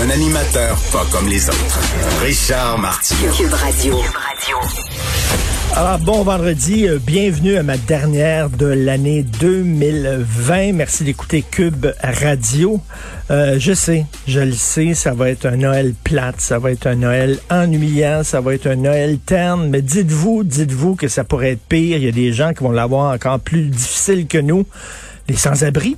Un animateur pas comme les autres. Richard Martineau. Cube Radio. Alors, bon vendredi, euh, bienvenue à ma dernière de l'année 2020. Merci d'écouter Cube Radio. Euh, je sais, je le sais, ça va être un Noël plate, ça va être un Noël ennuyant, ça va être un Noël terne, mais dites-vous, dites-vous que ça pourrait être pire. Il y a des gens qui vont l'avoir encore plus difficile que nous. Les sans-abri,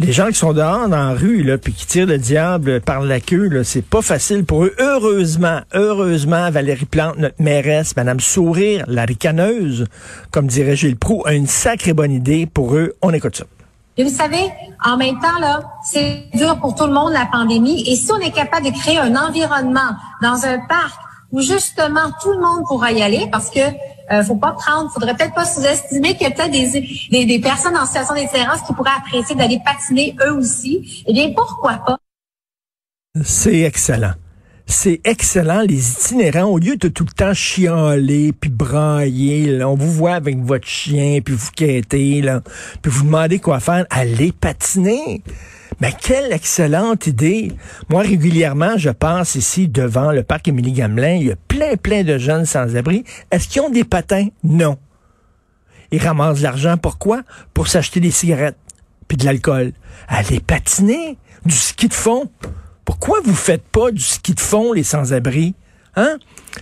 les gens qui sont dehors dans la rue, là, puis qui tirent le diable par la queue, c'est pas facile pour eux. Heureusement, heureusement, Valérie Plante, notre mairesse, Madame Sourire, la ricaneuse, comme dirait Gilles Proux, a une sacrée bonne idée pour eux. On écoute ça. Et vous savez, en même temps, là, c'est dur pour tout le monde, la pandémie. Et si on est capable de créer un environnement dans un parc où justement tout le monde pourra y aller, parce que euh, faut pas prendre, faudrait peut-être pas sous-estimer qu'il y a peut-être des, des, des personnes en situation d'itinérance qui pourraient apprécier d'aller patiner eux aussi. Eh bien, pourquoi pas? C'est excellent. C'est excellent, les itinérants, au lieu de tout le temps chialer, puis brailler, on vous voit avec votre chien, puis vous quêtez, puis vous demandez quoi faire, allez patiner. Mais quelle excellente idée! Moi, régulièrement, je passe ici devant le parc Émilie Gamelin. Il y a plein, plein de jeunes sans-abri. Est-ce qu'ils ont des patins? Non. Ils ramassent de l'argent. Pourquoi? Pour s'acheter des cigarettes puis de l'alcool. Allez patiner? Du ski de fond? Pourquoi vous faites pas du ski de fond, les sans-abri? Hein?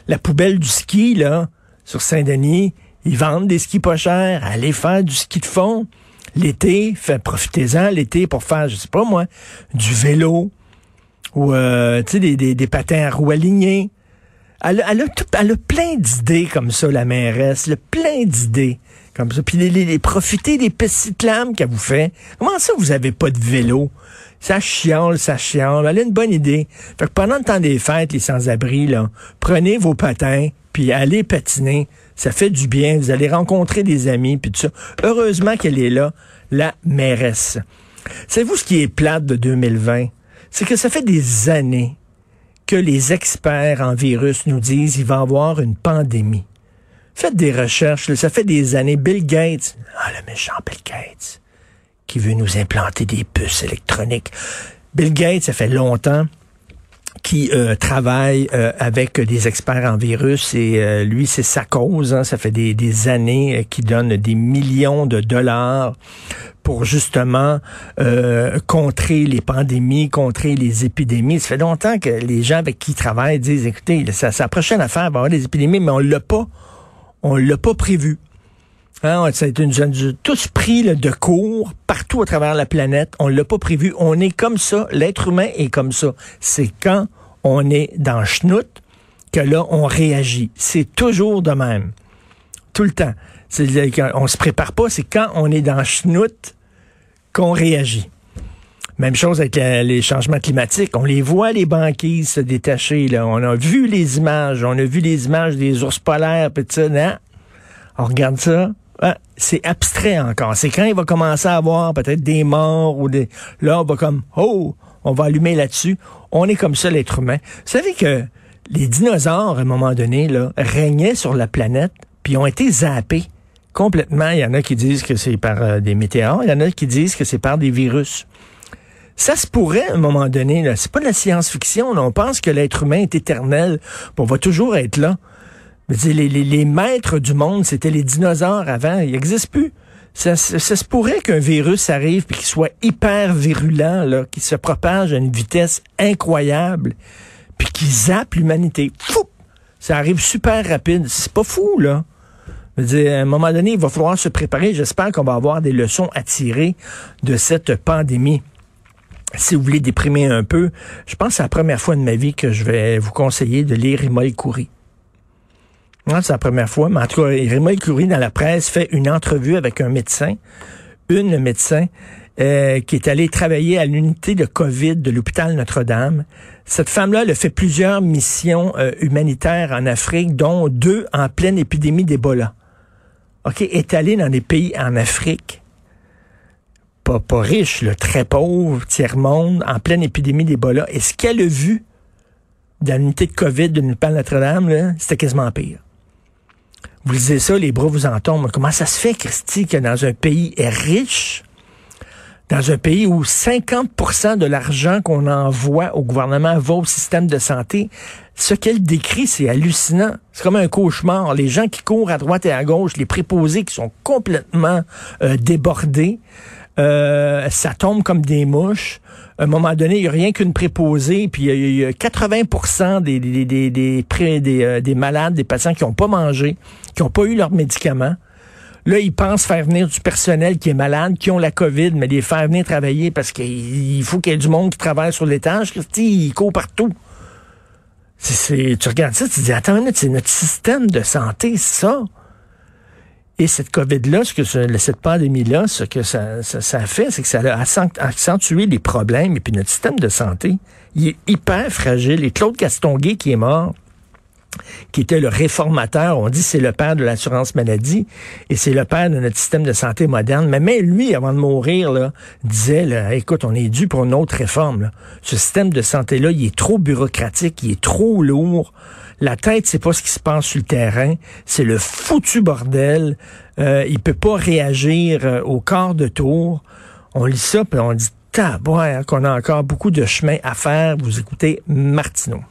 La poubelle du ski, là, sur Saint-Denis, ils vendent des skis pas chers. Allez faire du ski de fond. L'été, profitez-en l'été pour faire, je sais pas moi, du vélo ou euh, des, des, des, patins à roues alignées. Elle, elle, a elle a plein d'idées comme ça, la mairesse, le plein d'idées comme ça. Puis les, les, profiter des petites lames qu'elle vous fait. Comment ça, vous avez pas de vélo? Ça chiale, ça chiale. Elle a une bonne idée. Fait que pendant le temps des fêtes, les sans-abri, là, prenez vos patins, puis allez patiner. Ça fait du bien. Vous allez rencontrer des amis, puis tout ça. Heureusement qu'elle est là, la mairesse. Savez-vous ce qui est plate de 2020? C'est que ça fait des années que les experts en virus nous disent qu'il va y avoir une pandémie. Faites des recherches, là, ça fait des années. Bill Gates, ah le méchant Bill Gates, qui veut nous implanter des puces électroniques. Bill Gates, ça fait longtemps qui euh, travaille euh, avec des experts en virus et euh, lui c'est sa cause. Hein, ça fait des, des années qu'il donne des millions de dollars pour justement contrer les pandémies, contrer les épidémies. Ça fait longtemps que les gens avec qui il travaille disent écoutez, sa, sa prochaine affaire va avoir des épidémies, mais on l'a pas, on l'a pas prévu. Hein, ça a été une, tous pris là, de cours partout à travers la planète. On l'a pas prévu. On est comme ça. L'être humain est comme ça. C'est quand on est dans schnout que là, on réagit. C'est toujours de même. Tout le temps. On se prépare pas. C'est quand on est dans schnout qu'on réagit. Même chose avec les changements climatiques. On les voit, les banquises se détacher. Là. On a vu les images. On a vu les images des ours polaires. Pis ça, non? On regarde ça. Ah, c'est abstrait encore. C'est quand il va commencer à avoir peut-être des morts ou des... Là, on va comme, oh, on va allumer là-dessus. On est comme ça, l'être humain. Vous savez que les dinosaures, à un moment donné, là, régnaient sur la planète, puis ont été zappés complètement. Il y en a qui disent que c'est par euh, des météores, il y en a qui disent que c'est par des virus. Ça se pourrait à un moment donné, là. C'est pas de la science-fiction, On pense que l'être humain est éternel, on va toujours être là. Les, les, les, maîtres du monde, c'était les dinosaures avant. Ils n'existent plus. Ça, se pourrait qu'un virus arrive et qu'il soit hyper virulent, là, qu'il se propage à une vitesse incroyable, puis qu'il zappe l'humanité. Fou! Ça arrive super rapide. C'est pas fou, là. Je veux dire, à un moment donné, il va falloir se préparer. J'espère qu'on va avoir des leçons à tirer de cette pandémie. Si vous voulez déprimer un peu, je pense que c'est la première fois de ma vie que je vais vous conseiller de lire Imol Coury c'est la première fois, mais en tout cas, Curie, dans la presse, fait une entrevue avec un médecin, une médecin, euh, qui est allée travailler à l'unité de COVID de l'hôpital Notre-Dame. Cette femme-là, elle a fait plusieurs missions euh, humanitaires en Afrique, dont deux en pleine épidémie d'Ebola. OK, est allée dans des pays en Afrique, pas, pas riches, le très pauvre, tiers-monde, en pleine épidémie d'Ebola. Et ce qu'elle a vu dans l'unité de COVID de Notre-Dame, c'était quasiment pire. Vous lisez ça, les bras vous en tombent. Comment ça se fait, Christy, que dans un pays riche, dans un pays où 50% de l'argent qu'on envoie au gouvernement va au système de santé, ce qu'elle décrit, c'est hallucinant. C'est comme un cauchemar. Les gens qui courent à droite et à gauche, les préposés qui sont complètement euh, débordés, euh, ça tombe comme des mouches. À un moment donné, il n'y a rien qu'une préposée, puis il y, a 80 des, des, des, des, des, euh, des malades, des patients qui n'ont pas mangé, qui n'ont pas eu leurs médicaments. Là, ils pensent faire venir du personnel qui est malade, qui ont la COVID, mais les faire venir travailler parce qu'il faut qu'il y ait du monde qui travaille sur l'étage. Ils courent partout. Tu regardes ça, tu dis, attends une minute, c'est notre système de santé, ça. Et cette COVID-là, ce que cette pandémie-là, ce que ça, ça, fait, c'est que ça a accentué les problèmes. Et puis notre système de santé, il est hyper fragile. Et Claude Castonguay, qui est mort, qui était le réformateur. On dit c'est le père de l'assurance maladie et c'est le père de notre système de santé moderne. Mais même lui, avant de mourir, là, disait, là, écoute, on est dû pour une autre réforme. Ce système de santé-là, il est trop bureaucratique, il est trop lourd. La tête, c'est pas ce qui se passe sur le terrain, c'est le foutu bordel. Euh, il peut pas réagir euh, au quart de tour. On lit ça, puis on dit, taboire, qu'on a encore beaucoup de chemin à faire. Vous écoutez Martineau.